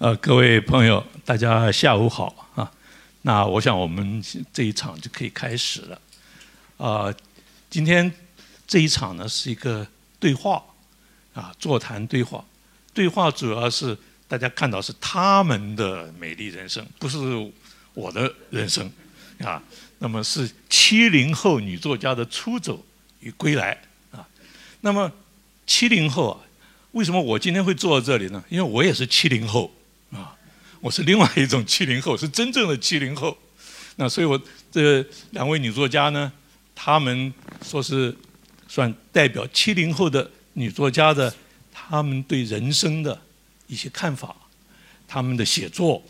呃，各位朋友，大家下午好啊。那我想我们这一场就可以开始了。啊，今天这一场呢是一个对话啊，座谈对话。对话主要是大家看到是他们的美丽人生，不是我的人生啊。那么是七零后女作家的出走与归来啊。那么七零后啊。为什么我今天会坐在这里呢？因为我也是七零后，我是另外一种七零后，是真正的七零后。那所以，我这两位女作家呢，她们说是算代表七零后的女作家的，她们对人生的一些看法，她们的写作，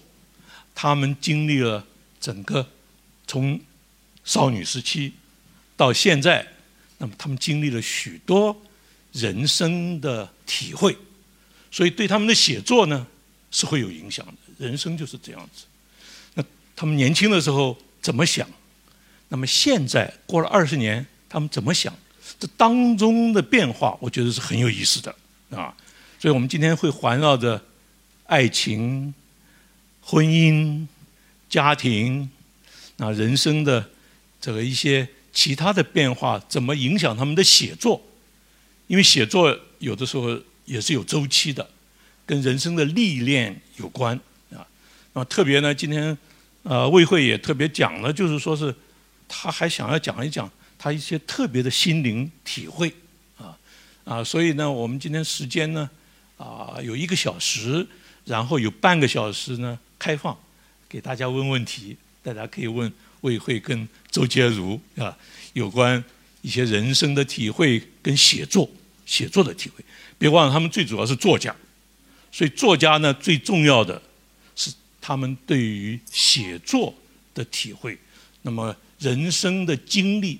她们经历了整个从少女时期到现在，那么她们经历了许多。人生的体会，所以对他们的写作呢是会有影响的。人生就是这样子。那他们年轻的时候怎么想？那么现在过了二十年，他们怎么想？这当中的变化，我觉得是很有意思的啊。所以我们今天会环绕着爱情、婚姻、家庭啊，人生的这个一些其他的变化，怎么影响他们的写作？因为写作有的时候也是有周期的，跟人生的历练有关啊。特别呢，今天呃魏慧也特别讲了，就是说是他还想要讲一讲他一些特别的心灵体会啊啊。所以呢，我们今天时间呢啊有一个小时，然后有半个小时呢开放给大家问问题，大家可以问魏慧跟周洁如啊有关一些人生的体会跟写作。写作的体会，别忘了他们最主要是作家，所以作家呢最重要的他们对于写作的体会。那么人生的经历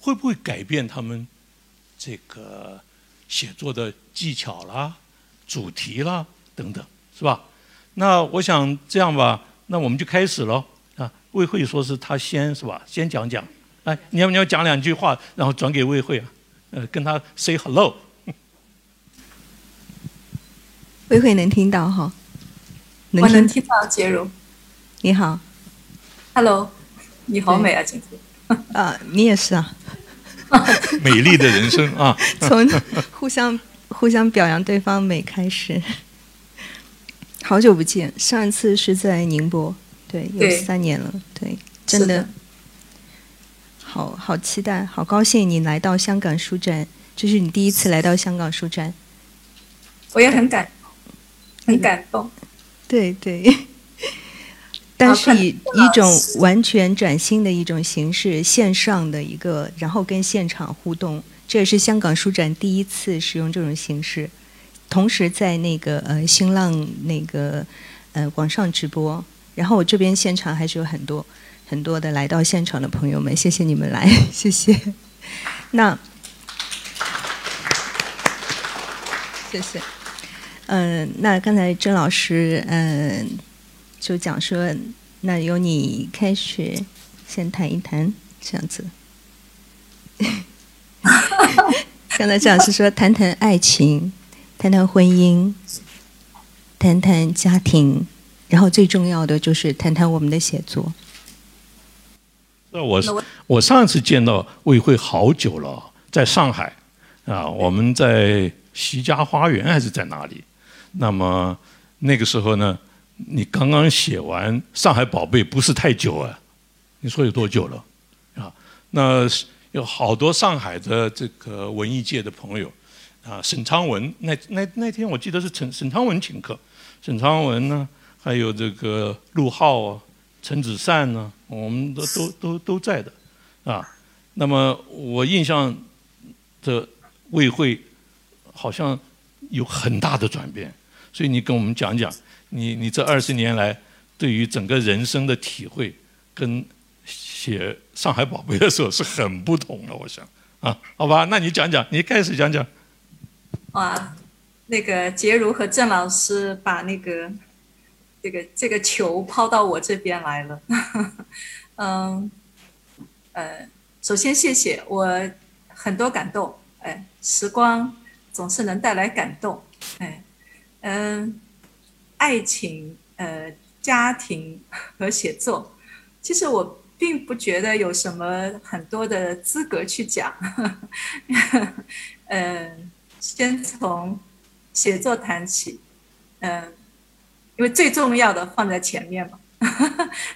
会不会改变他们这个写作的技巧啦、主题啦等等，是吧？那我想这样吧，那我们就开始喽啊。魏慧说是他先是吧？先讲讲，哎，你要不要讲两句话，然后转给魏慧啊？呃，跟他 say hello。魏慧能听到哈？我能听到，杰如。你好，Hello，你好美啊，今天。啊，你也是啊。美丽的人生啊。从互相互相表扬对方美开始。好久不见，上一次是在宁波，对，有三年了，对，真的。好好期待，好高兴你来到香港书展，这是你第一次来到香港书展。我也很感。很感动，对对，但是以一种完全崭新的一种形式，线上的一个，然后跟现场互动，这也是香港书展第一次使用这种形式。同时在那个呃新浪那个呃网上直播，然后我这边现场还是有很多很多的来到现场的朋友们，谢谢你们来，谢谢。那谢谢。嗯，那刚才郑老师嗯就讲说，那由你开始先谈一谈这样子。刚才郑老师说，谈谈爱情，谈谈婚姻，谈谈家庭，然后最重要的就是谈谈我们的写作。那我我上次见到魏慧好久了，在上海啊，我们在席家花园还是在哪里？那么那个时候呢，你刚刚写完《上海宝贝》不是太久啊？你说有多久了？啊，那有好多上海的这个文艺界的朋友啊，沈昌文那那那天我记得是沈沈昌文请客，沈昌文呢，还有这个陆浩啊、陈子善呢，我们都都都都在的啊。那么我印象的魏会好像有很大的转变。所以你跟我们讲讲，你你这二十年来对于整个人生的体会，跟写《上海宝贝》的时候是很不同的，我想啊，好吧，那你讲讲，你开始讲讲。哇，那个杰如和郑老师把那个这个这个球抛到我这边来了，嗯，呃，首先谢谢我很多感动，哎，时光总是能带来感动，哎。嗯，爱情、呃家庭和写作，其实我并不觉得有什么很多的资格去讲。嗯，先从写作谈起，嗯，因为最重要的放在前面嘛。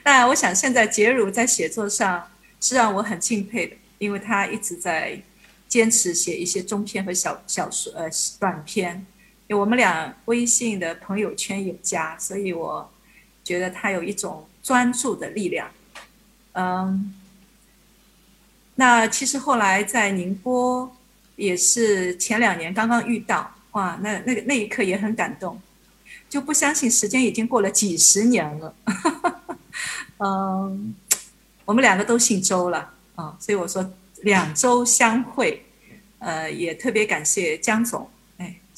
当然，我想现在杰如在写作上是让我很敬佩的，因为他一直在坚持写一些中篇和小小说呃短篇。我们俩微信的朋友圈有加，所以我觉得他有一种专注的力量。嗯，那其实后来在宁波也是前两年刚刚遇到，哇，那那个那一刻也很感动。就不相信时间已经过了几十年了，嗯，我们两个都姓周了啊，所以我说两周相会，呃，也特别感谢江总，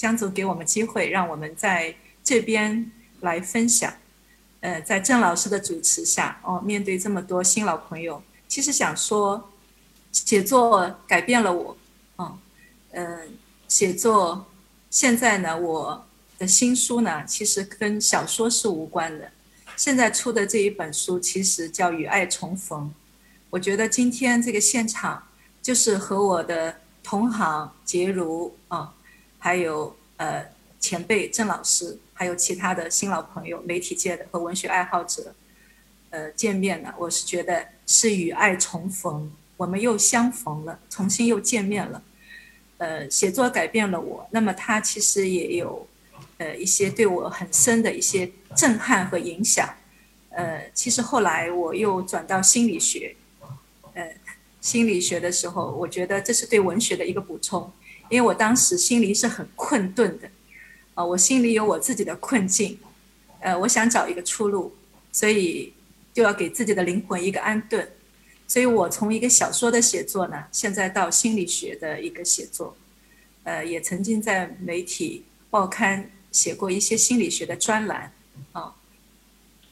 江总给我们机会，让我们在这边来分享，呃，在郑老师的主持下，哦，面对这么多新老朋友，其实想说，写作改变了我，啊，嗯，写作现在呢，我。的新书呢，其实跟小说是无关的。现在出的这一本书，其实叫《与爱重逢》。我觉得今天这个现场，就是和我的同行杰如啊，还有呃前辈郑老师，还有其他的新老朋友、媒体界的和文学爱好者，呃见面了。我是觉得是与爱重逢，我们又相逢了，重新又见面了。呃，写作改变了我，那么他其实也有。呃，一些对我很深的一些震撼和影响。呃，其实后来我又转到心理学，呃，心理学的时候，我觉得这是对文学的一个补充，因为我当时心里是很困顿的，啊，我心里有我自己的困境，呃，我想找一个出路，所以就要给自己的灵魂一个安顿，所以我从一个小说的写作呢，现在到心理学的一个写作，呃，也曾经在媒体报刊。写过一些心理学的专栏，啊，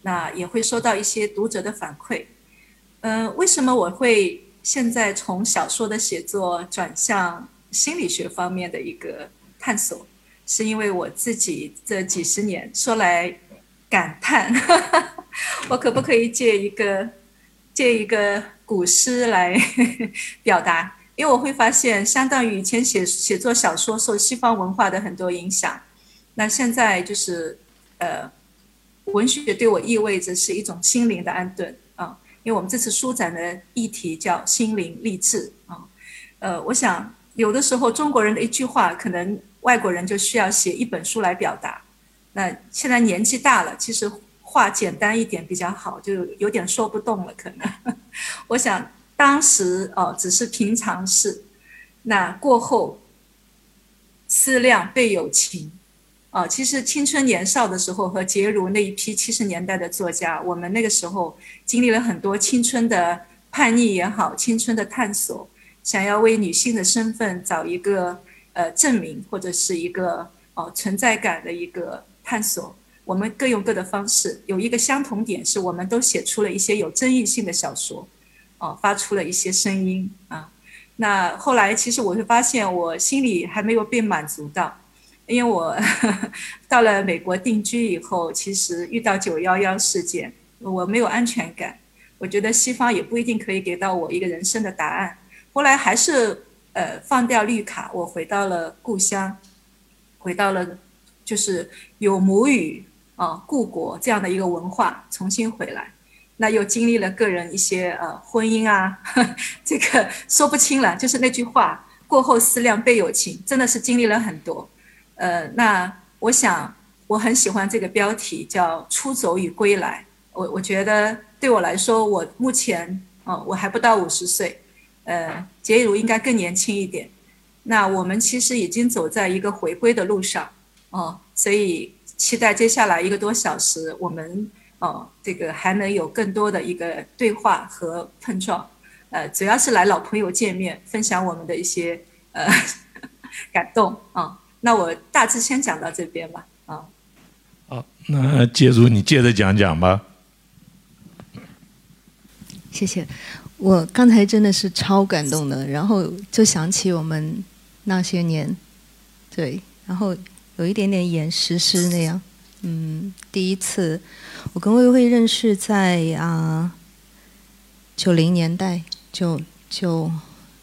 那也会收到一些读者的反馈。嗯，为什么我会现在从小说的写作转向心理学方面的一个探索？是因为我自己这几十年说来感叹，我可不可以借一个借一个古诗来表达？因为我会发现，相当于以前写写作小说受西方文化的很多影响。那现在就是，呃，文学对我意味着是一种心灵的安顿啊，因为我们这次书展的议题叫心灵励志啊，呃，我想有的时候中国人的一句话，可能外国人就需要写一本书来表达。那现在年纪大了，其实话简单一点比较好，就有点说不动了。可能 我想当时哦只是平常事，那过后思量倍有情。哦，其实青春年少的时候和杰如那一批七十年代的作家，我们那个时候经历了很多青春的叛逆也好，青春的探索，想要为女性的身份找一个呃证明或者是一个哦存在感的一个探索。我们各用各的方式，有一个相同点是，我们都写出了一些有争议性的小说，哦，发出了一些声音啊。那后来其实我会发现，我心里还没有被满足到。因为我 到了美国定居以后，其实遇到九幺幺事件，我没有安全感。我觉得西方也不一定可以给到我一个人生的答案。后来还是呃放掉绿卡，我回到了故乡，回到了就是有母语啊故国这样的一个文化，重新回来。那又经历了个人一些呃婚姻啊，这个说不清了。就是那句话，过后思量倍有情，真的是经历了很多。呃，那我想我很喜欢这个标题，叫“出走与归来”。我我觉得对我来说，我目前哦，我还不到五十岁，呃，杰如应该更年轻一点。那我们其实已经走在一个回归的路上，哦，所以期待接下来一个多小时，我们哦，这个还能有更多的一个对话和碰撞。呃，主要是来老朋友见面，分享我们的一些呃 感动啊。那我大致先讲到这边吧，啊。好，那杰如你接着讲讲吧。谢谢，我刚才真的是超感动的，然后就想起我们那些年，对，然后有一点点演诗诗那样，嗯，第一次我跟魏慧认识在啊九零年代，九九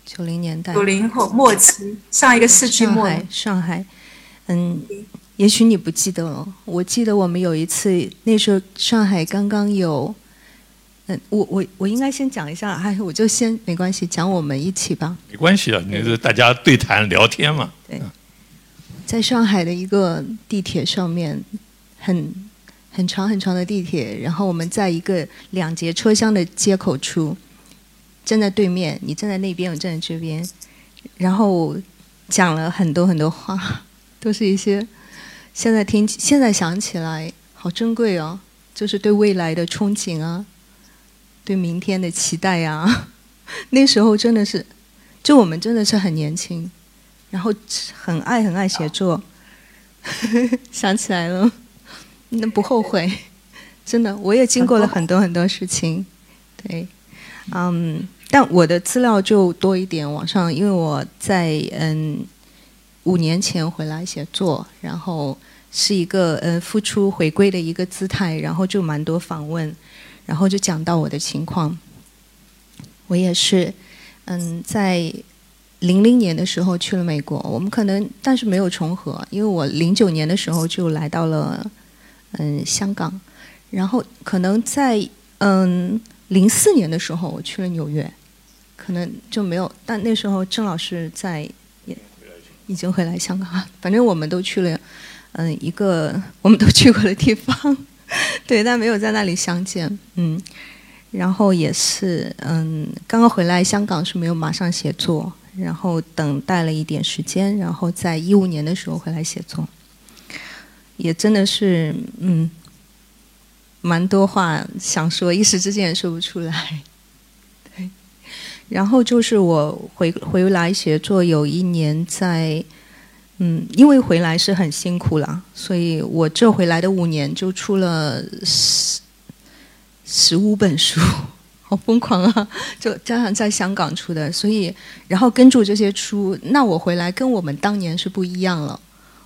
九零年代，九零后末期，上一个世纪末。上海，上海，嗯，也许你不记得了，我记得我们有一次，那时候上海刚刚有，嗯，我我我应该先讲一下，哎我就先没关系，讲我们一起吧。没关系啊，你是大家对谈聊天嘛。对，在上海的一个地铁上面，很很长很长的地铁，然后我们在一个两节车厢的接口处，站在对面，你站在那边，我站在这边，然后讲了很多很多话，都是一些现在听现在想起来好珍贵哦，就是对未来的憧憬啊，对明天的期待呀。那时候真的是，就我们真的是很年轻，然后很爱很爱写作，想起来了，那不后悔，真的，我也经过了很多很多事情，对，嗯，但我的资料就多一点，网上，因为我在嗯五年前回来写作，然后是一个嗯付出回归的一个姿态，然后就蛮多访问，然后就讲到我的情况，我也是，嗯，在。零零年的时候去了美国，我们可能但是没有重合，因为我零九年的时候就来到了嗯香港，然后可能在嗯零四年的时候我去了纽约，可能就没有，但那时候郑老师在也已经回来香港，反正我们都去了嗯一个我们都去过的地方，对，但没有在那里相见，嗯，然后也是嗯刚刚回来香港是没有马上写作。然后等待了一点时间，然后在一五年的时候回来写作，也真的是嗯，蛮多话想说，一时之间也说不出来。对，然后就是我回回来写作有一年，在嗯，因为回来是很辛苦了，所以我这回来的五年就出了十十五本书。好疯狂啊！就加上在香港出的，所以然后跟住这些书，那我回来跟我们当年是不一样了。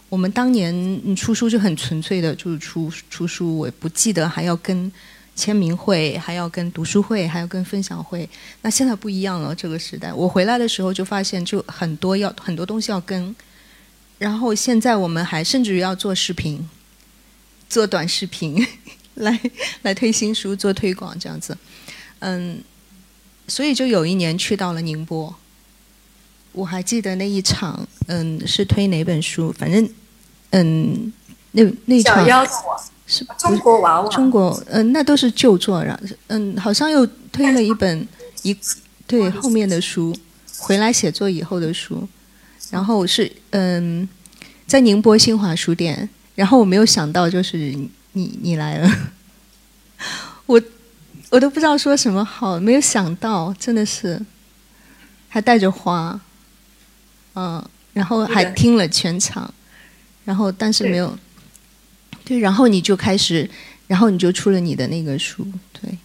我们当年出书就很纯粹的，就是出出书，我不记得还要跟签名会，还要跟读书会，还要跟分享会。那现在不一样了，这个时代。我回来的时候就发现，就很多要很多东西要跟。然后现在我们还甚至于要做视频，做短视频，来来推新书，做推广这样子。嗯，所以就有一年去到了宁波，我还记得那一场，嗯，是推哪本书？反正，嗯，那那场是中国娃娃，中国，嗯，那都是旧作，然后，嗯，好像又推了一本一对后面的书，回来写作以后的书，然后是嗯，在宁波新华书店，然后我没有想到就是你你来了，我。我都不知道说什么好，没有想到，真的是，还带着花，嗯，然后还听了全场，然后但是没有，对，然后你就开始，然后你就出了你的那个书，对，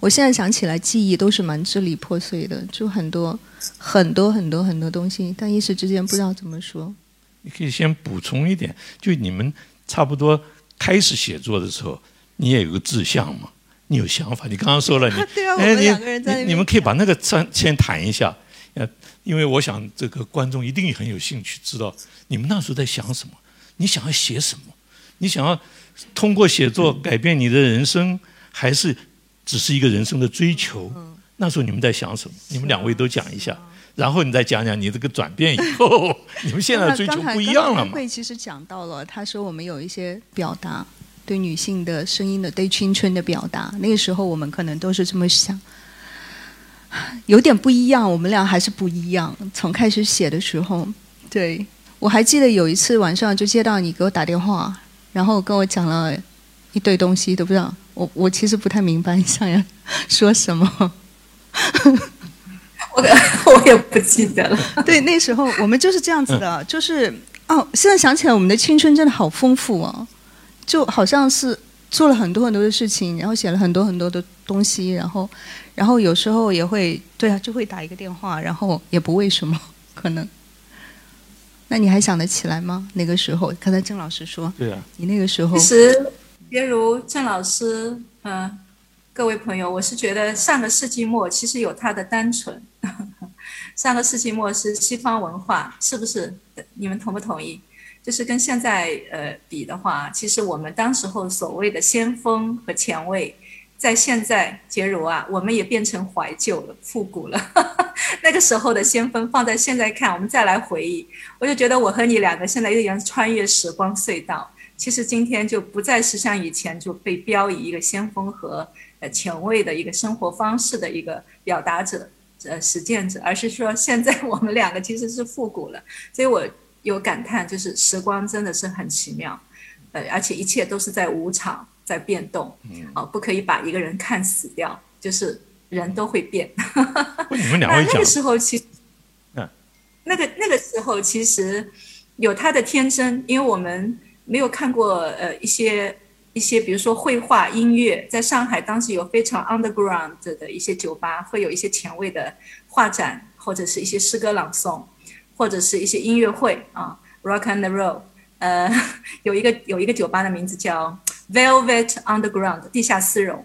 我现在想起来，记忆都是蛮支离破碎的，就很多很多很多很多东西，但一时之间不知道怎么说。你可以先补充一点，就你们差不多开始写作的时候，你也有个志向嘛。你有想法？你刚刚说了，你哎，你你们可以把那个先先谈一下，呃，因为我想这个观众一定很有兴趣知道你们那时候在想什么，你想要写什么，你想要通过写作改变你的人生，还是只是一个人生的追求？那时候你们在想什么？你们两位都讲一下，然后你再讲讲你这个转变以后，你们现在追求不一样了嘛？会其实讲到了，他说我们有一些表达。对女性的声音的，对青春的表达，那个时候我们可能都是这么想，有点不一样。我们俩还是不一样。从开始写的时候，对我还记得有一次晚上就接到你给我打电话，然后跟我讲了一堆东西，都不知道我我其实不太明白你想要说什么。我 我也不记得了。对，那时候我们就是这样子的，就是哦，现在想起来，我们的青春真的好丰富哦。就好像是做了很多很多的事情，然后写了很多很多的东西，然后，然后有时候也会对啊，就会打一个电话，然后也不为什么，可能，那你还想得起来吗？那个时候，刚才郑老师说，对啊，你那个时候，其实，比如郑老师，嗯，各位朋友，我是觉得上个世纪末其实有它的单纯。上个世纪末是西方文化，是不是？你们同不同意？就是跟现在呃比的话，其实我们当时候所谓的先锋和前卫。在现在，杰如啊，我们也变成怀旧了，复古了。那个时候的先锋放在现在看，我们再来回忆，我就觉得我和你两个现在又像穿越时光隧道。其实今天就不再是像以前就被标以一个先锋和呃前卫的一个生活方式的一个表达者、呃实践者，而是说现在我们两个其实是复古了。所以我有感叹，就是时光真的是很奇妙，呃，而且一切都是在无常。在变动，啊，不可以把一个人看死掉，就是人都会变。你们两位 讲，那个时候其实，嗯，那个那个时候其实有他的天真，因为我们没有看过呃一些一些，比如说绘画、音乐，在上海当时有非常 underground 的一些酒吧，会有一些前卫的画展，或者是一些诗歌朗诵，或者是一些音乐会啊，rock and roll。呃，有一个有一个酒吧的名字叫。Velvet Underground 地下丝绒，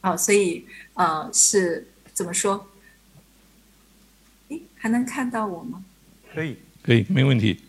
啊，所以呃是怎么说？诶，还能看到我吗？可以，可以，没问题。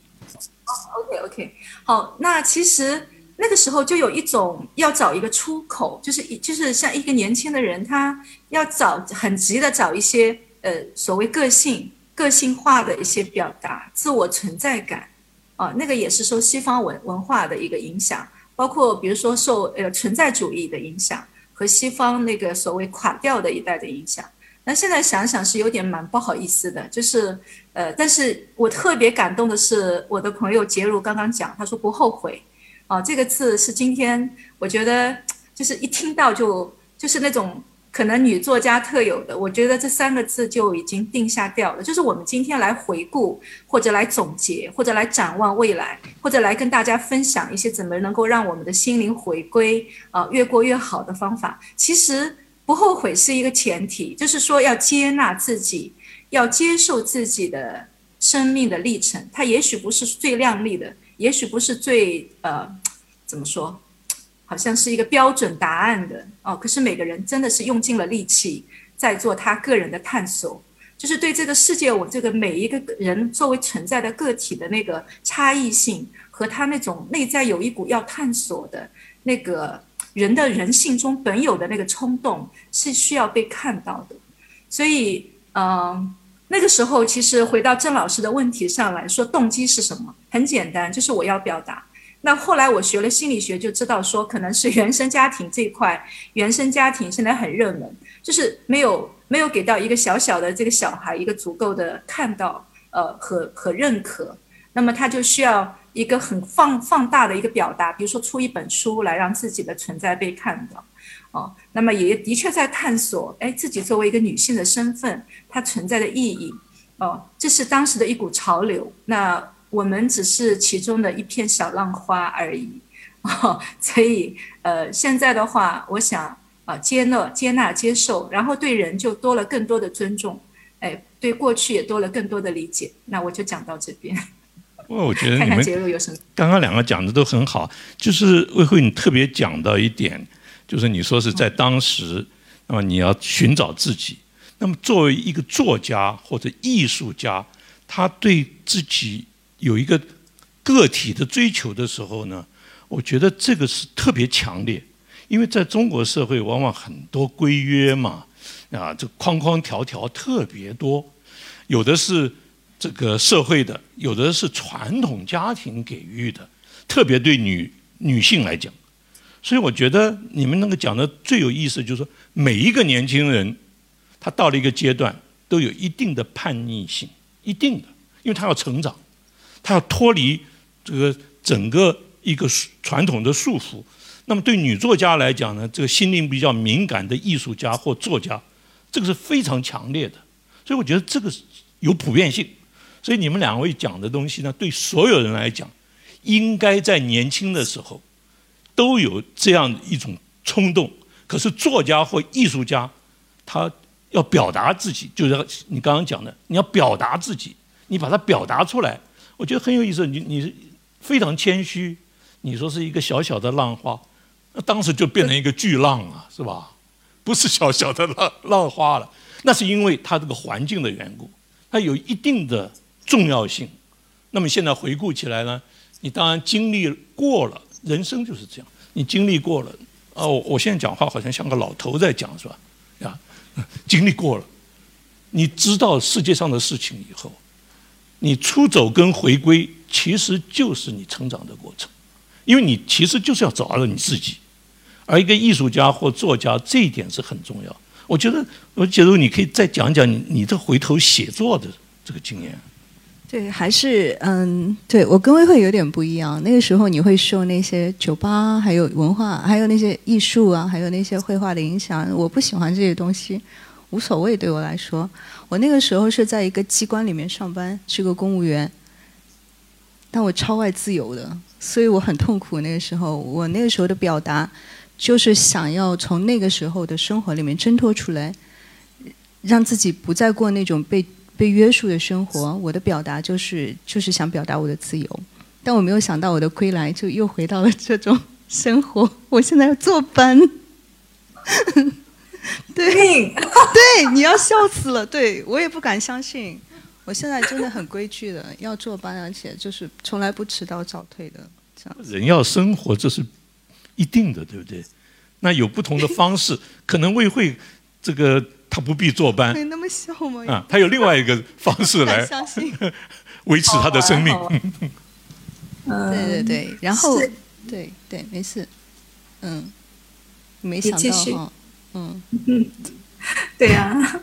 OK OK，好，那其实那个时候就有一种要找一个出口，就是一就是像一个年轻的人，他要找很急的找一些呃所谓个性个性化的一些表达，自我存在感，啊，那个也是受西方文文化的一个影响。包括比如说受呃存在主义的影响和西方那个所谓垮掉的一代的影响，那现在想想是有点蛮不好意思的，就是呃，但是我特别感动的是我的朋友杰如刚刚讲，他说不后悔，啊，这个字是今天我觉得就是一听到就就是那种。可能女作家特有的，我觉得这三个字就已经定下掉了。就是我们今天来回顾，或者来总结，或者来展望未来，或者来跟大家分享一些怎么能够让我们的心灵回归啊，越过越好的方法。其实不后悔是一个前提，就是说要接纳自己，要接受自己的生命的历程。它也许不是最亮丽的，也许不是最呃，怎么说？好像是一个标准答案的哦，可是每个人真的是用尽了力气在做他个人的探索，就是对这个世界，我这个每一个人作为存在的个体的那个差异性和他那种内在有一股要探索的那个人的人性中本有的那个冲动是需要被看到的。所以，嗯，那个时候其实回到郑老师的问题上来说，动机是什么？很简单，就是我要表达。那后来我学了心理学，就知道说可能是原生家庭这一块，原生家庭现在很热门，就是没有没有给到一个小小的这个小孩一个足够的看到，呃和和认可，那么他就需要一个很放放大的一个表达，比如说出一本书来让自己的存在被看到，哦，那么也的确在探索，哎，自己作为一个女性的身份，它存在的意义，哦，这是当时的一股潮流，那。我们只是其中的一片小浪花而已，哦，所以呃，现在的话，我想啊，接纳、接纳、接受，然后对人就多了更多的尊重，哎，对过去也多了更多的理解。那我就讲到这边。哦，我觉得你们刚刚两个讲的都很好，就是魏慧，你特别讲到一点，就是你说是在当时，那么你要寻找自己，那么作为一个作家或者艺术家，他对自己。有一个个体的追求的时候呢，我觉得这个是特别强烈，因为在中国社会往往很多规约嘛，啊，这框框条条特别多，有的是这个社会的，有的是传统家庭给予的，特别对女女性来讲，所以我觉得你们那个讲的最有意思，就是说每一个年轻人，他到了一个阶段都有一定的叛逆性，一定的，因为他要成长。他要脱离这个整个一个传统的束缚，那么对女作家来讲呢，这个心灵比较敏感的艺术家或作家，这个是非常强烈的，所以我觉得这个有普遍性。所以你们两位讲的东西呢，对所有人来讲，应该在年轻的时候都有这样一种冲动。可是作家或艺术家，他要表达自己，就是你刚刚讲的，你要表达自己，你把它表达出来。我觉得很有意思。你你非常谦虚，你说是一个小小的浪花，那当时就变成一个巨浪啊，是吧？不是小小的浪浪花了，那是因为它这个环境的缘故，它有一定的重要性。那么现在回顾起来呢，你当然经历过了，人生就是这样，你经历过了。哦，我我现在讲话好像像个老头在讲，是吧？呀，经历过了，你知道世界上的事情以后，你出走跟回归其实就是你成长的过程，因为你其实就是要找到你自己。而一个艺术家或作家，这一点是很重要。我觉得，我觉得你可以再讲讲你你这回头写作的这个经验。对，还是嗯，对我跟魏慧有点不一样。那个时候你会受那些酒吧、还有文化、还有那些艺术啊，还有那些绘画的影响。我不喜欢这些东西，无所谓对我来说。我那个时候是在一个机关里面上班，是个公务员，但我超爱自由的，所以我很痛苦。那个时候，我那个时候的表达就是想要从那个时候的生活里面挣脱出来，让自己不再过那种被。被约束的生活，我的表达就是就是想表达我的自由，但我没有想到我的归来就又回到了这种生活。我现在要坐班，对对，你要笑死了。对我也不敢相信，我现在真的很规矩的要坐班，而且就是从来不迟到早退的。这样人要生活，这是一定的，对不对？那有不同的方式，可能未会这个。他不必坐班，没那么笑吗？啊，他有另外一个方式来 维持他的生命。对对对，然后对对，没事，嗯，没想到哈，嗯 嗯，对呀，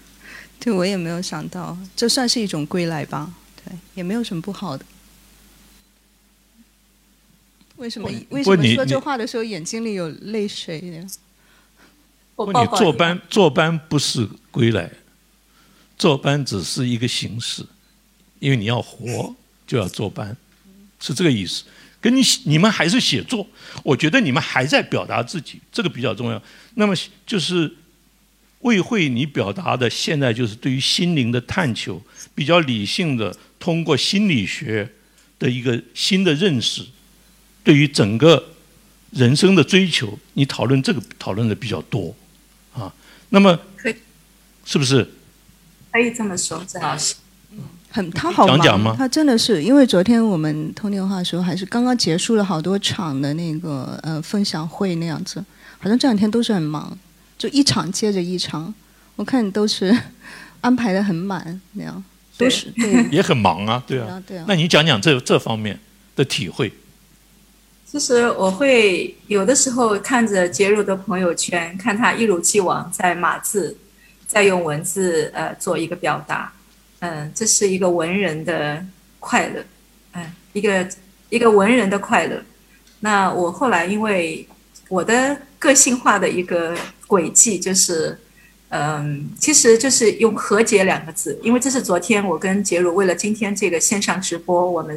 对我也没有想到，这算是一种归来吧？对，也没有什么不好的。为什么？为什么说这话的时候眼睛里有泪水呢？你坐班坐班不是归来，坐班只是一个形式，因为你要活就要坐班，是这个意思。跟你你们还是写作，我觉得你们还在表达自己，这个比较重要。那么就是魏慧，你表达的现在就是对于心灵的探求，比较理性的，通过心理学的一个新的认识，对于整个人生的追求，你讨论这个讨论的比较多。那么，是不是？可以这么说，郑老师。嗯，很他好忙，他真的是，因为昨天我们通电话的时候，还是刚刚结束了好多场的那个呃分享会那样子，好像这两天都是很忙，就一场接着一场，我看都是安排的很满那样，都是对，也很忙啊，对啊，对啊。那你讲讲这这方面的体会。其实我会有的时候看着杰如的朋友圈，看他一如既往在码字，在用文字呃做一个表达，嗯，这是一个文人的快乐，嗯，一个一个文人的快乐。那我后来因为我的个性化的一个轨迹就是，嗯，其实就是用和解两个字，因为这是昨天我跟杰如为了今天这个线上直播我们。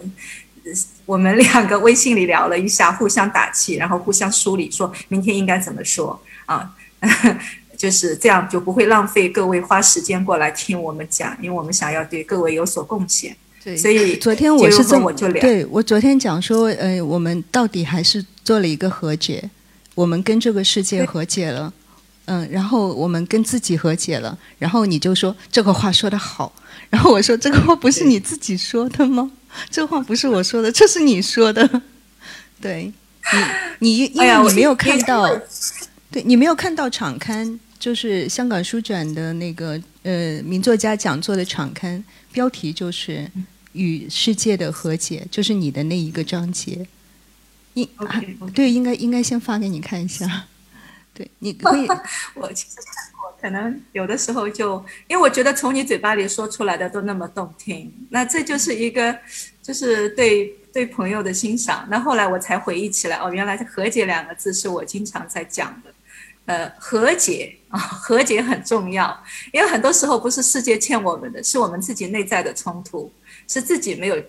我们两个微信里聊了一下，互相打气，然后互相梳理，说明天应该怎么说啊？就是这样，就不会浪费各位花时间过来听我们讲，因为我们想要对各位有所贡献。对，所以昨天我是这么就聊。对我昨天讲说，呃，我们到底还是做了一个和解，我们跟这个世界和解了，嗯，然后我们跟自己和解了，然后你就说这个话说得好，然后我说这个话不是你自己说的吗？这话不是我说的，这是你说的。对，你你因为你没有看到，对你没有看到场刊，就是香港书展的那个呃名作家讲座的场刊，标题就是“与世界的和解”，就是你的那一个章节。应对，应该应该先发给你看一下。对，你可以。我其实可能有的时候就，因为我觉得从你嘴巴里说出来的都那么动听，那这就是一个，就是对对朋友的欣赏。那后来我才回忆起来，哦，原来“和解”两个字是我经常在讲的。呃，和解啊，和解很重要，因为很多时候不是世界欠我们的，是我们自己内在的冲突，是自己没有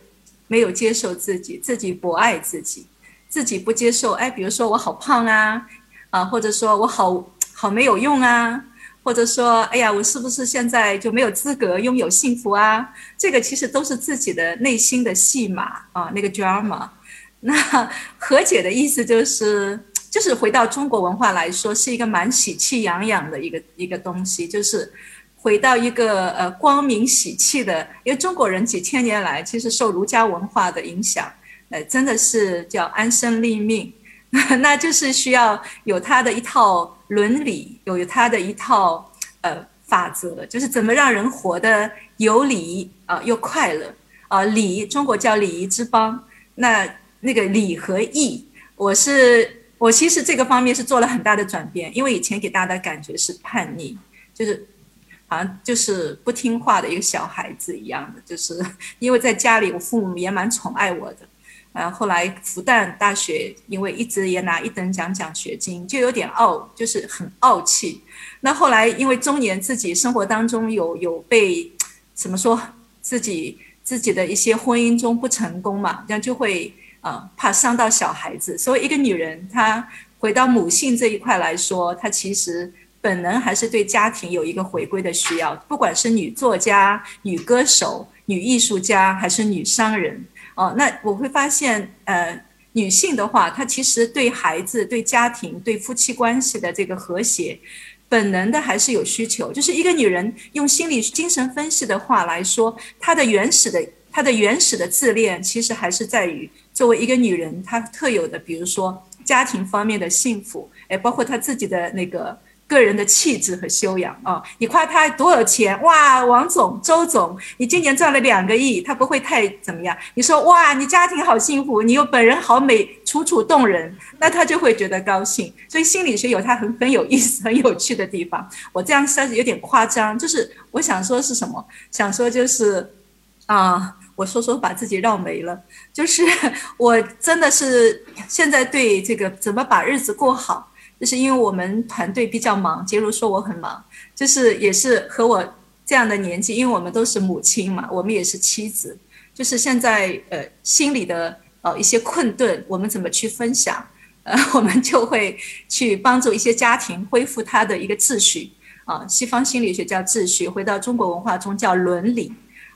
没有接受自己，自己不爱自己，自己不接受。哎，比如说我好胖啊。啊，或者说我好好没有用啊，或者说，哎呀，我是不是现在就没有资格拥有幸福啊？这个其实都是自己的内心的戏码啊，那个 drama。那和解的意思就是，就是回到中国文化来说，是一个蛮喜气洋洋的一个一个东西，就是回到一个呃光明喜气的，因为中国人几千年来其实受儒家文化的影响，呃，真的是叫安身立命，那就是需要有他的一套。伦理有他的一套呃法则，就是怎么让人活得有理啊又快乐啊礼中国叫礼仪之邦，那那个礼和义，我是我其实这个方面是做了很大的转变，因为以前给大家的感觉是叛逆，就是好像就是不听话的一个小孩子一样的，就是因为在家里我父母也蛮宠爱我的。呃，后来复旦大学因为一直也拿一等奖奖学金，就有点傲，就是很傲气。那后来因为中年自己生活当中有有被怎么说，自己自己的一些婚姻中不成功嘛，这样就会啊怕伤到小孩子。所以一个女人她回到母性这一块来说，她其实本能还是对家庭有一个回归的需要，不管是女作家、女歌手、女艺术家，还是女商人。哦，那我会发现，呃，女性的话，她其实对孩子、对家庭、对夫妻关系的这个和谐，本能的还是有需求。就是一个女人用心理精神分析的话来说，她的原始的、她的原始的自恋，其实还是在于作为一个女人她特有的，比如说家庭方面的幸福，哎，包括她自己的那个。个人的气质和修养啊！你夸他多少钱？哇，王总、周总，你今年赚了两个亿，他不会太怎么样。你说哇，你家庭好幸福，你又本人好美，楚楚动人，那他就会觉得高兴。所以心理学有它很很有意思、很有趣的地方。我这样算是有点夸张，就是我想说是什么？想说就是啊，我说说把自己绕没了。就是我真的是现在对这个怎么把日子过好。就是因为我们团队比较忙，杰如说我很忙，就是也是和我这样的年纪，因为我们都是母亲嘛，我们也是妻子，就是现在呃心里的呃一些困顿，我们怎么去分享？呃，我们就会去帮助一些家庭恢复他的一个秩序啊，西方心理学叫秩序，回到中国文化中叫伦理。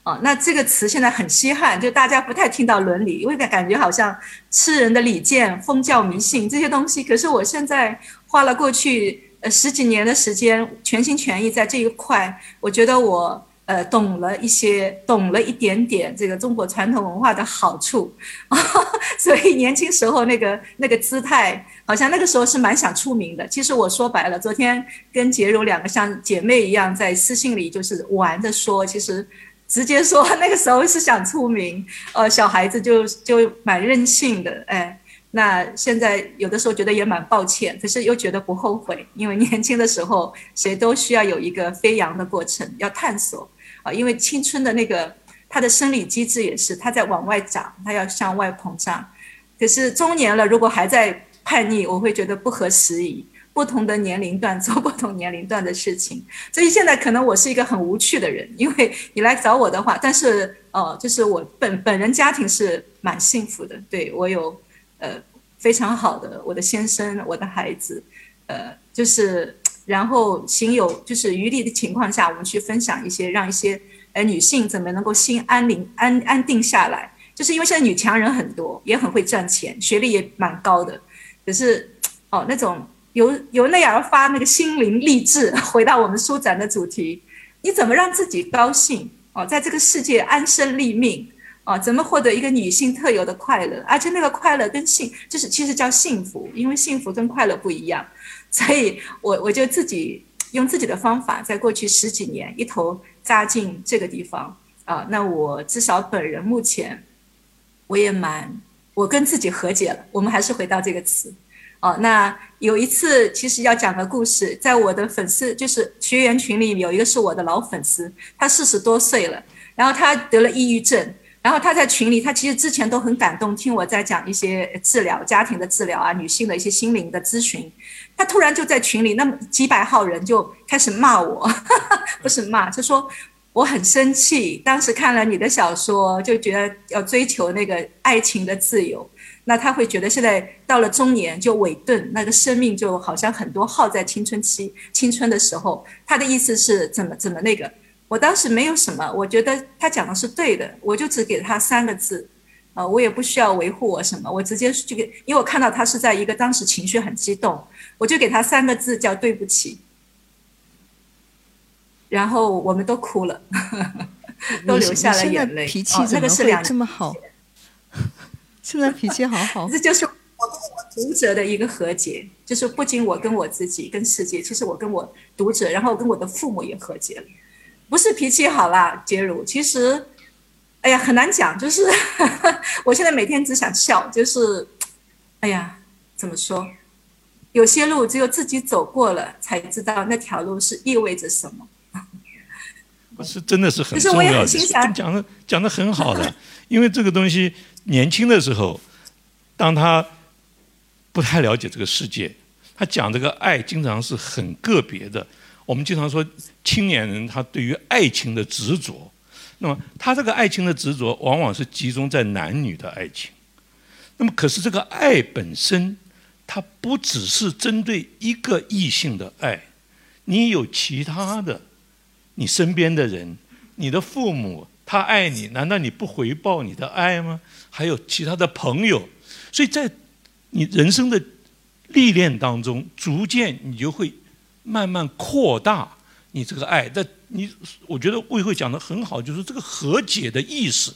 哦，那这个词现在很稀罕，就大家不太听到伦理，因为感觉好像吃人的礼谏、封教迷信这些东西。可是我现在花了过去呃十几年的时间，全心全意在这一块，我觉得我呃懂了一些，懂了一点点这个中国传统文化的好处。所以年轻时候那个那个姿态，好像那个时候是蛮想出名的。其实我说白了，昨天跟洁柔两个像姐妹一样在私信里就是玩着说，其实。直接说那个时候是想出名，呃，小孩子就就蛮任性的，哎，那现在有的时候觉得也蛮抱歉，可是又觉得不后悔，因为年轻的时候谁都需要有一个飞扬的过程，要探索啊，因为青春的那个它的生理机制也是，它在往外长，它要向外膨胀，可是中年了，如果还在叛逆，我会觉得不合时宜。不同的年龄段 做不同年龄段的事情，所以现在可能我是一个很无趣的人，因为你来找我的话，但是呃，就是我本本人家庭是蛮幸福的，对我有呃非常好的我的先生，我的孩子，呃，就是然后行有就是余力的情况下，我们去分享一些让一些呃女性怎么能够心安宁安安定下来，就是因为现在女强人很多，也很会赚钱，学历也蛮高的，可是哦那种。由由内而发那个心灵励志，回到我们书展的主题，你怎么让自己高兴哦，在这个世界安身立命哦，怎么获得一个女性特有的快乐？而且那个快乐跟幸，就是其实叫幸福，因为幸福跟快乐不一样。所以我我就自己用自己的方法，在过去十几年一头扎进这个地方啊。那我至少本人目前，我也蛮，我跟自己和解了。我们还是回到这个词。哦，那有一次，其实要讲个故事，在我的粉丝就是学员群里有一个是我的老粉丝，他四十多岁了，然后他得了抑郁症，然后他在群里，他其实之前都很感动，听我在讲一些治疗、家庭的治疗啊，女性的一些心灵的咨询，他突然就在群里，那么几百号人就开始骂我，不是骂，就说我很生气，当时看了你的小说，就觉得要追求那个爱情的自由。那他会觉得现在到了中年就萎顿，那个生命就好像很多耗在青春期、青春的时候。他的意思是怎么怎么那个？我当时没有什么，我觉得他讲的是对的，我就只给他三个字，呃，我也不需要维护我什么，我直接就给，因为我看到他是在一个当时情绪很激动，我就给他三个字叫对不起。然后我们都哭了，都流下了眼泪。脾气怎么会这么好？现在脾气好好，这就是我跟我读者的一个和解，就是不仅我跟我自己、跟世界，其实我跟我读者，然后跟我的父母也和解了。不是脾气好啦，杰如，其实，哎呀，很难讲。就是 我现在每天只想笑，就是，哎呀，怎么说？有些路只有自己走过了，才知道那条路是意味着什么。不是，真的是很重要的，讲的讲的很好的，因为这个东西。年轻的时候，当他不太了解这个世界，他讲这个爱经常是很个别的。我们经常说青年人他对于爱情的执着，那么他这个爱情的执着往往是集中在男女的爱情。那么可是这个爱本身，它不只是针对一个异性的爱，你有其他的，你身边的人，你的父母。他爱你，难道你不回报你的爱吗？还有其他的朋友，所以在你人生的历练当中，逐渐你就会慢慢扩大你这个爱。但你，我觉得魏慧讲的很好，就是这个和解的意识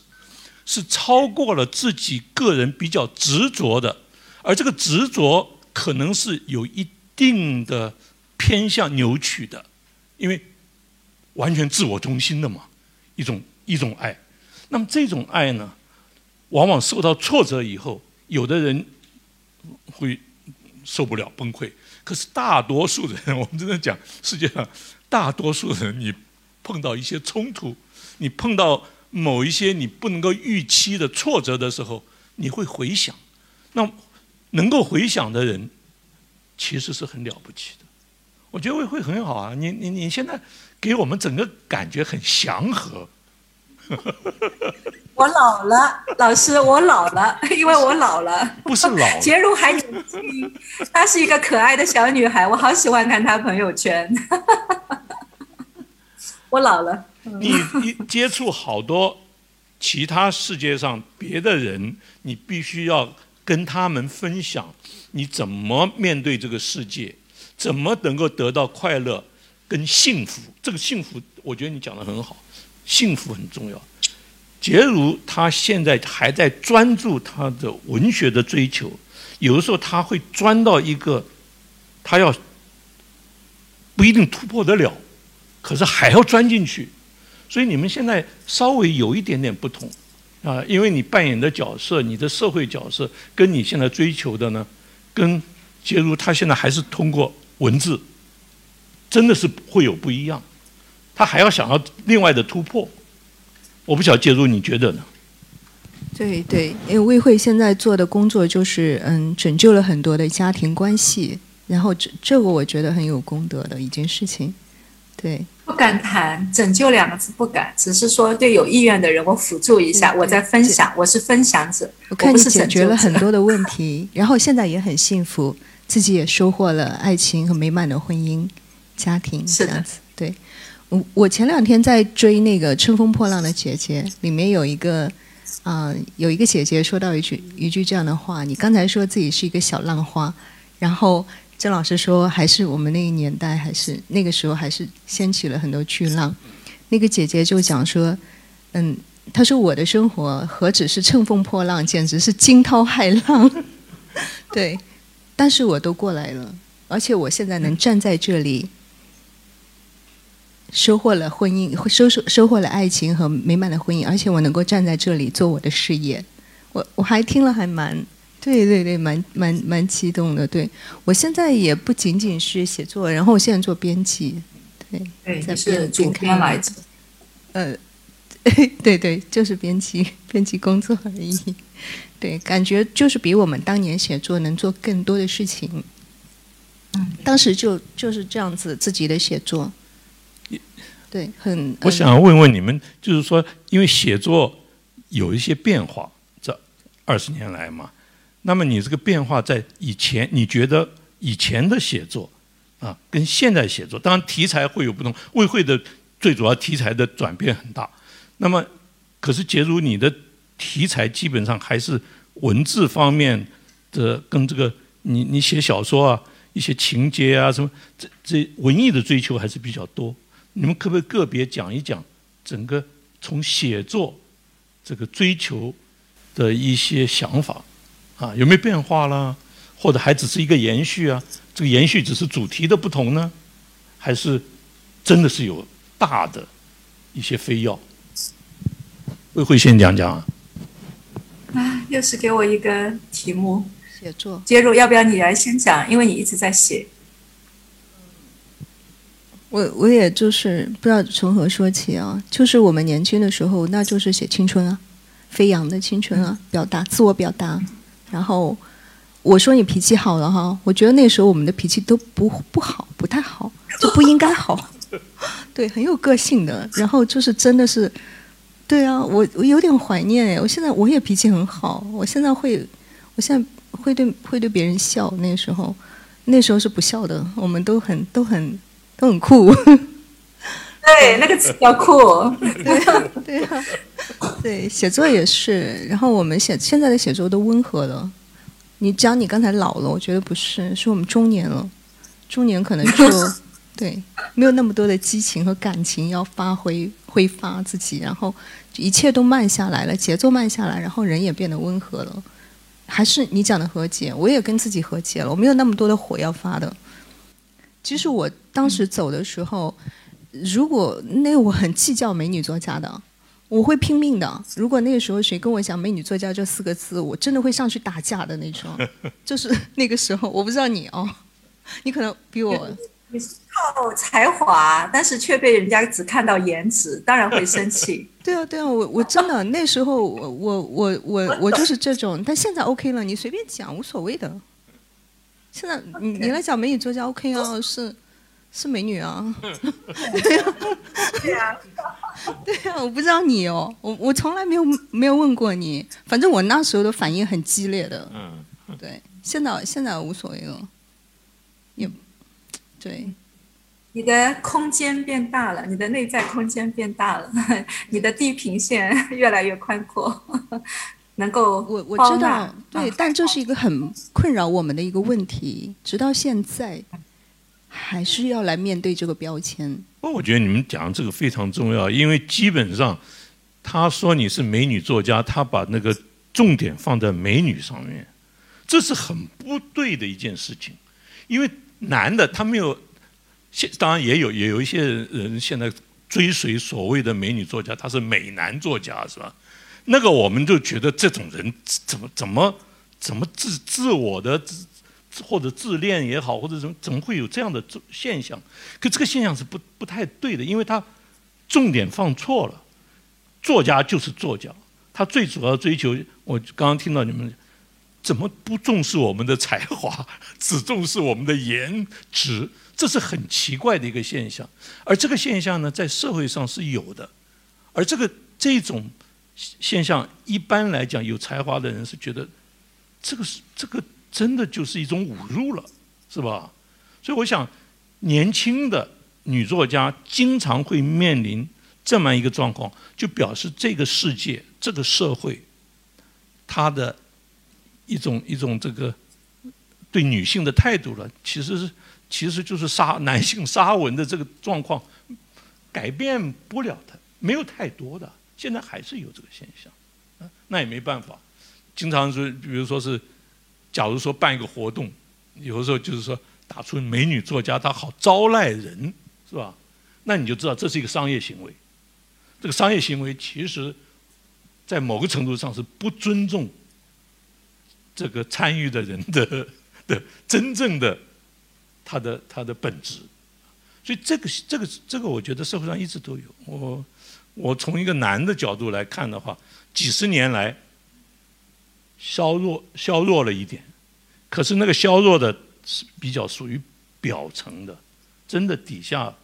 是超过了自己个人比较执着的，而这个执着可能是有一定的偏向扭曲的，因为完全自我中心的嘛，一种。一种爱，那么这种爱呢，往往受到挫折以后，有的人会受不了崩溃。可是大多数人，我们真的讲，世界上大多数人，你碰到一些冲突，你碰到某一些你不能够预期的挫折的时候，你会回想。那能够回想的人，其实是很了不起的。我觉得会会很好啊。你你你现在给我们整个感觉很祥和。我老了，老师，我老了，因为我老了。不是老，杰如还年轻，她是一个可爱的小女孩，我好喜欢看她朋友圈。我老了。你你接触好多其他世界上别的人，你必须要跟他们分享你怎么面对这个世界，怎么能够得到快乐跟幸福。这个幸福，我觉得你讲的很好。幸福很重要。杰如他现在还在专注他的文学的追求，有的时候他会钻到一个，他要不一定突破得了，可是还要钻进去。所以你们现在稍微有一点点不同啊，因为你扮演的角色，你的社会角色，跟你现在追求的呢，跟杰如他现在还是通过文字，真的是会有不一样。他还要想要另外的突破，我不晓得介入，你觉得呢？对对，因为魏慧现在做的工作就是嗯，拯救了很多的家庭关系，然后这这个我觉得很有功德的一件事情。对，不敢谈拯救两个字，不敢，只是说对有意愿的人，我辅助一下，我在分享，我是分享者。我看你解决了很多的问题，然后现在也很幸福，自己也收获了爱情和美满的婚姻家庭，这样子，对。我前两天在追那个《乘风破浪的姐姐》，里面有一个啊，有一个姐姐说到一句一句这样的话：你刚才说自己是一个小浪花，然后郑老师说还是我们那个年代，还是那个时候还是掀起了很多巨浪。那个姐姐就讲说，嗯，她说我的生活何止是乘风破浪，简直是惊涛骇浪。对，但是我都过来了，而且我现在能站在这里。收获了婚姻，收收收获了爱情和美满的婚姻，而且我能够站在这里做我的事业，我我还听了还蛮，对对对，蛮蛮蛮激动的。对我现在也不仅仅是写作，然后我现在做编辑，对，在编主编来着，呃，对对，就是编辑 编辑工作而已。对，感觉就是比我们当年写作能做更多的事情。嗯，当时就就是这样子自己的写作。对，很。我想问问你们，就是说，因为写作有一些变化，这二十年来嘛，那么你这个变化在以前，你觉得以前的写作啊，跟现在写作，当然题材会有不同。魏慧的最主要题材的转变很大。那么，可是杰如你的题材基本上还是文字方面的，跟这个你你写小说啊，一些情节啊什么，这这文艺的追求还是比较多。你们可不可以个别讲一讲整个从写作这个追求的一些想法？啊，有没有变化啦？或者还只是一个延续啊？这个延续只是主题的不同呢，还是真的是有大的一些非要？魏慧先讲讲啊。啊，又是给我一个题目，写作。接入，要不要你来先讲？因为你一直在写。我我也就是不知道从何说起啊，就是我们年轻的时候，那就是写青春啊，飞扬的青春啊，表达自我表达。然后我说你脾气好了哈，我觉得那时候我们的脾气都不不好，不太好，就不应该好。对，很有个性的。然后就是真的是，对啊，我我有点怀念哎。我现在我也脾气很好，我现在会，我现在会对会对别人笑。那时候那时候是不笑的，我们都很都很都很酷。对，那个词叫酷。对对啊，对，写作也是。然后我们写现在的写作都温和了。你讲你刚才老了，我觉得不是，是我们中年了。中年可能就 对，没有那么多的激情和感情要发挥挥发自己，然后一切都慢下来了，节奏慢下来，然后人也变得温和了。还是你讲的和解，我也跟自己和解了，我没有那么多的火要发的。其实我当时走的时候。如果那我很计较美女作家的，我会拼命的。如果那个时候谁跟我讲美女作家这四个字，我真的会上去打架的那种。就是那个时候，我不知道你哦，你可能比我。你是靠才华，但是却被人家只看到颜值，当然会生气。对啊，对啊，我我真的那时候我我我我我就是这种，但现在 OK 了，你随便讲无所谓的。现在你你来讲美女作家 OK 啊，是。是美女啊，对呀，对呀，对 呀，我不知道你哦，我我从来没有没有问过你，反正我那时候的反应很激烈的，嗯，对，现在现在无所谓了，也对，你的空间变大了，你的内在空间变大了，你的地平线越来越宽阔，能够我我知道，对，但这是一个很困扰我们的一个问题，直到现在。还是要来面对这个标签。不，我觉得你们讲的这个非常重要，因为基本上，他说你是美女作家，他把那个重点放在美女上面，这是很不对的一件事情。因为男的他没有，现当然也有也有一些人现在追随所谓的美女作家，他是美男作家是吧？那个我们就觉得这种人怎么怎么怎么自自我的自。或者自恋也好，或者怎么怎么会有这样的现象？可这个现象是不不太对的，因为他重点放错了。作家就是作家，他最主要追求，我刚刚听到你们怎么不重视我们的才华，只重视我们的颜值，这是很奇怪的一个现象。而这个现象呢，在社会上是有的，而这个这种现象，一般来讲，有才华的人是觉得这个是这个。真的就是一种侮辱了，是吧？所以我想，年轻的女作家经常会面临这么一个状况，就表示这个世界、这个社会，它的一种一种这个对女性的态度了，其实是其实就是杀 男性杀文的这个状况，改变不了的，没有太多的，现在还是有这个现象，那也没办法，经常是比如说是。假如说办一个活动，有的时候就是说打出美女作家，她好招来人，是吧？那你就知道这是一个商业行为。这个商业行为其实，在某个程度上是不尊重这个参与的人的的真正的他的他的本质。所以这个这个这个，我觉得社会上一直都有。我我从一个男的角度来看的话，几十年来。削弱削弱了一点，可是那个削弱的是比较属于表层的，真的底下，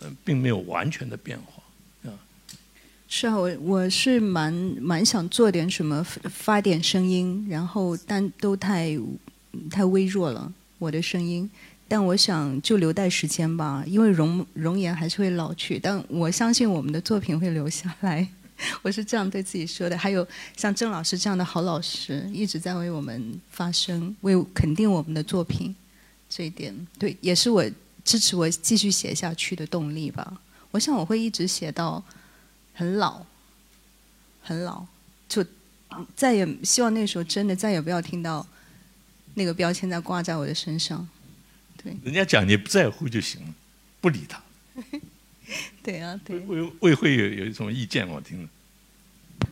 呃，并没有完全的变化。是啊，我我是蛮蛮想做点什么，发点声音，然后但都太太微弱了，我的声音。但我想就留待时间吧，因为容容颜还是会老去，但我相信我们的作品会留下来。我是这样对自己说的。还有像郑老师这样的好老师，一直在为我们发声，为肯定我们的作品，这一点对，也是我支持我继续写下去的动力吧。我想我会一直写到很老，很老，就再也希望那时候真的再也不要听到那个标签再挂在我的身上。对，人家讲你不在乎就行了，不理他。对啊，对。魏魏会有有一种意见？我听了。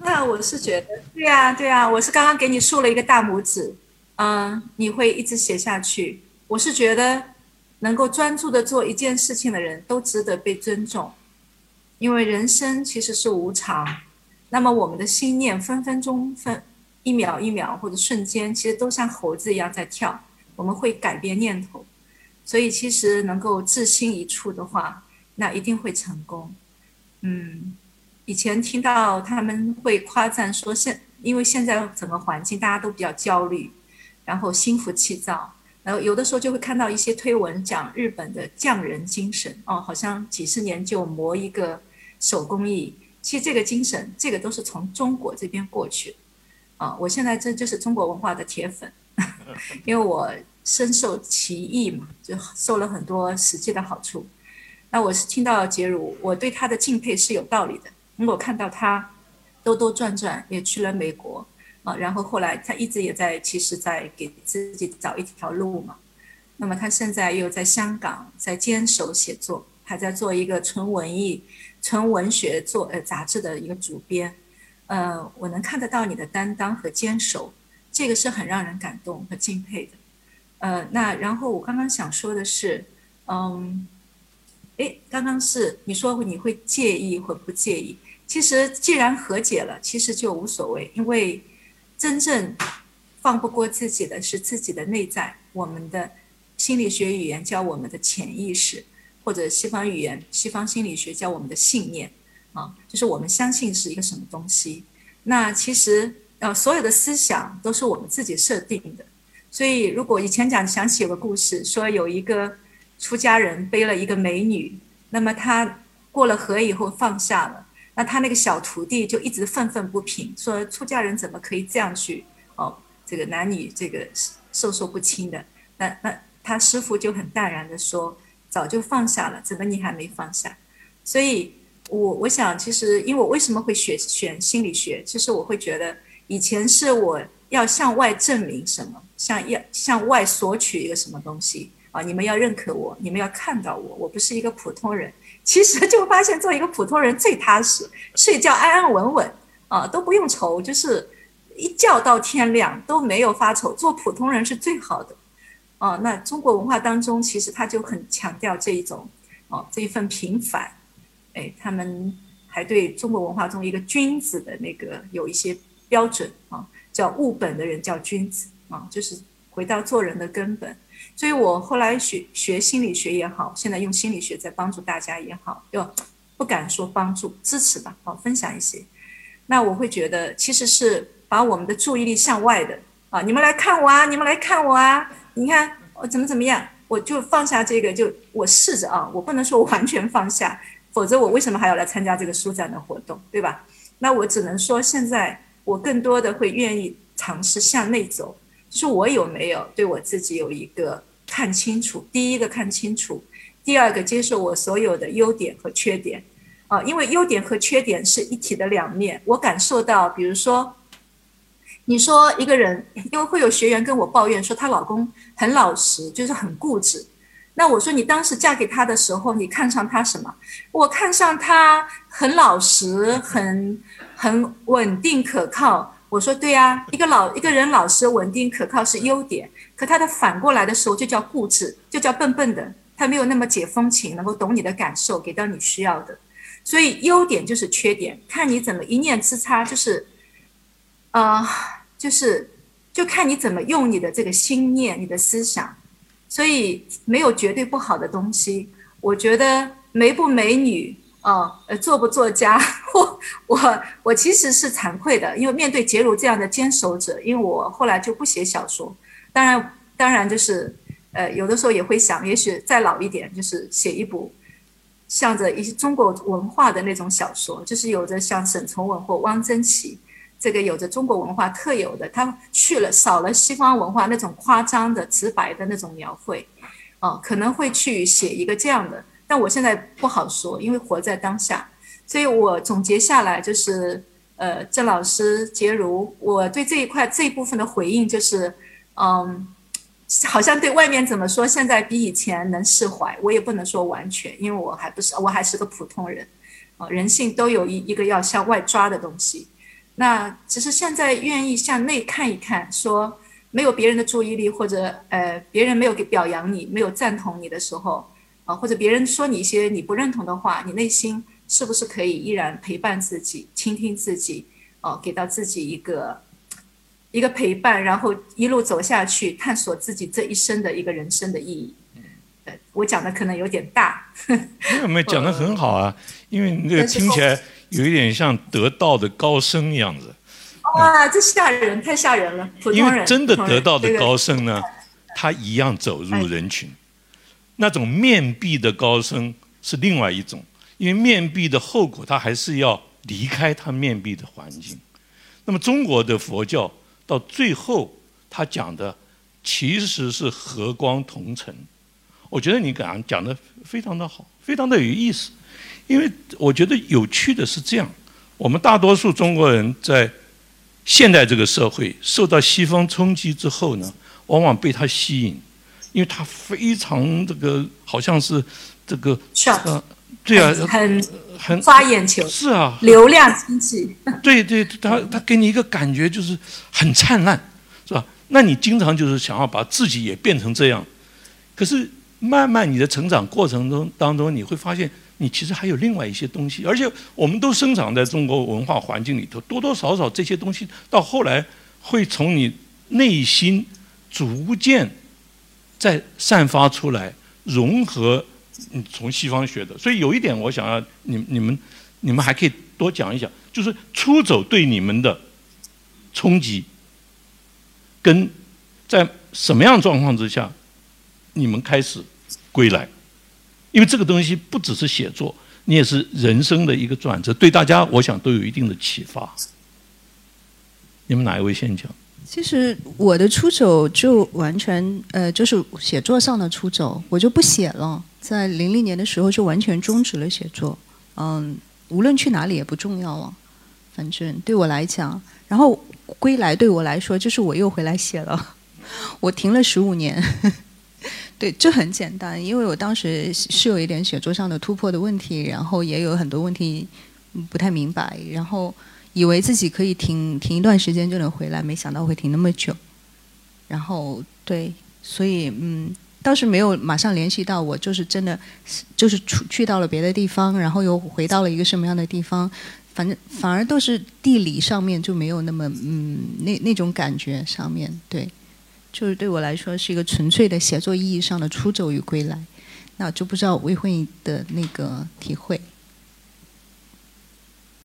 那我是觉得，对啊，对啊，我是刚刚给你竖了一个大拇指，嗯，你会一直写下去。我是觉得，能够专注的做一件事情的人都值得被尊重，因为人生其实是无常。那么我们的心念分分钟、分一秒一秒或者瞬间，其实都像猴子一样在跳。我们会改变念头，所以其实能够志心一处的话。那一定会成功，嗯，以前听到他们会夸赞说现，因为现在整个环境大家都比较焦虑，然后心浮气躁，然后有的时候就会看到一些推文讲日本的匠人精神，哦，好像几十年就磨一个手工艺，其实这个精神，这个都是从中国这边过去，啊，我现在这就是中国文化的铁粉，因为我深受其益嘛，就受了很多实际的好处。那我是听到杰如，我对他的敬佩是有道理的。因为我看到他兜兜转转也去了美国啊，然后后来他一直也在，其实在给自己找一条路嘛。那么他现在又在香港在坚守写作，还在做一个纯文艺、纯文学做呃杂志的一个主编。呃，我能看得到你的担当和坚守，这个是很让人感动和敬佩的。呃，那然后我刚刚想说的是，嗯。哎，刚刚是你说你会介意或不介意？其实既然和解了，其实就无所谓，因为真正放不过自己的是自己的内在。我们的心理学语言叫我们的潜意识，或者西方语言、西方心理学叫我们的信念啊，就是我们相信是一个什么东西。那其实呃，所有的思想都是我们自己设定的。所以如果以前讲想起有个故事，说有一个。出家人背了一个美女，那么他过了河以后放下了，那他那个小徒弟就一直愤愤不平，说出家人怎么可以这样去哦，这个男女这个授受不亲的。那那他师傅就很淡然的说，早就放下了，怎么你还没放下？所以，我我想其实，因为我为什么会选选心理学？其实我会觉得，以前是我要向外证明什么，向要向外索取一个什么东西。啊！你们要认可我，你们要看到我，我不是一个普通人。其实就发现做一个普通人最踏实，睡觉安安稳稳啊，都不用愁，就是一觉到天亮都没有发愁。做普通人是最好的。啊，那中国文化当中其实他就很强调这一种哦，这一份平凡。哎，他们还对中国文化中一个君子的那个有一些标准啊，叫务本的人叫君子啊，就是回到做人的根本。所以我后来学学心理学也好，现在用心理学在帮助大家也好，就不敢说帮助，支持吧，好分享一些。那我会觉得其实是把我们的注意力向外的啊，你们来看我啊，你们来看我啊，你看我怎么怎么样，我就放下这个，就我试着啊，我不能说我完全放下，否则我为什么还要来参加这个书展的活动，对吧？那我只能说现在我更多的会愿意尝试向内走。就是我有没有对我自己有一个看清楚？第一个看清楚，第二个接受我所有的优点和缺点，啊，因为优点和缺点是一体的两面。我感受到，比如说，你说一个人，因为会有学员跟我抱怨说她老公很老实，就是很固执。那我说你当时嫁给他的时候，你看上他什么？我看上他很老实，很很稳定可靠。我说对呀，一个老一个人老实稳定可靠是优点，可他的反过来的时候就叫固执，就叫笨笨的，他没有那么解风情，能够懂你的感受，给到你需要的。所以优点就是缺点，看你怎么一念之差，就是，呃，就是就看你怎么用你的这个心念，你的思想。所以没有绝对不好的东西。我觉得美不美女，哦，呃，做不作家，我我我其实是惭愧的，因为面对杰如这样的坚守者，因为我后来就不写小说。当然，当然就是，呃，有的时候也会想，也许再老一点，就是写一部，向着一些中国文化的那种小说，就是有着像沈从文或汪曾祺这个有着中国文化特有的，他去了少了西方文化那种夸张的、直白的那种描绘，哦，可能会去写一个这样的。但我现在不好说，因为活在当下，所以我总结下来就是，呃，郑老师、杰如，我对这一块这一部分的回应就是，嗯，好像对外面怎么说，现在比以前能释怀，我也不能说完全，因为我还不是，我还是个普通人，啊，人性都有一一个要向外抓的东西，那只是现在愿意向内看一看，说没有别人的注意力，或者呃，别人没有给表扬你，没有赞同你的时候。啊，或者别人说你一些你不认同的话，你内心是不是可以依然陪伴自己、倾听自己？哦，给到自己一个一个陪伴，然后一路走下去，探索自己这一生的一个人生的意义。嗯，我讲的可能有点大。没有，没有讲的很好啊，因为那个听起来有一点像得道的高僧样子。哇，这吓人，太吓人了！因为真的得道的高僧呢，他一样走入人群。那种面壁的高僧是另外一种，因为面壁的后果，他还是要离开他面壁的环境。那么中国的佛教到最后，他讲的其实是和光同尘。我觉得你刚讲的非常的好，非常的有意思。因为我觉得有趣的是这样，我们大多数中国人在现代这个社会受到西方冲击之后呢，往往被它吸引。因为他非常这个，好像是这个，呃，对啊，很很抓眼球，是啊，流量经济，对对，他他给你一个感觉就是很灿烂，是吧？那你经常就是想要把自己也变成这样，可是慢慢你的成长过程中当中，你会发现你其实还有另外一些东西，而且我们都生长在中国文化环境里头，多多少少这些东西到后来会从你内心逐渐。再散发出来，融合，从西方学的。所以有一点，我想要你、你们、你们还可以多讲一讲，就是出走对你们的冲击，跟在什么样状况之下，你们开始归来。因为这个东西不只是写作，你也是人生的一个转折，对大家我想都有一定的启发。你们哪一位先讲？其实我的出走就完全呃，就是写作上的出走，我就不写了。在零零年的时候就完全终止了写作，嗯，无论去哪里也不重要了，反正对我来讲。然后归来对我来说就是我又回来写了，我停了十五年，对，这很简单，因为我当时是有一点写作上的突破的问题，然后也有很多问题不太明白，然后。以为自己可以停停一段时间就能回来，没想到会停那么久。然后对，所以嗯，倒是没有马上联系到我，就是真的就是出去到了别的地方，然后又回到了一个什么样的地方，反正反而都是地理上面就没有那么嗯那那种感觉上面对，就是对我来说是一个纯粹的写作意义上的出走与归来。那就不知道魏慧的那个体会。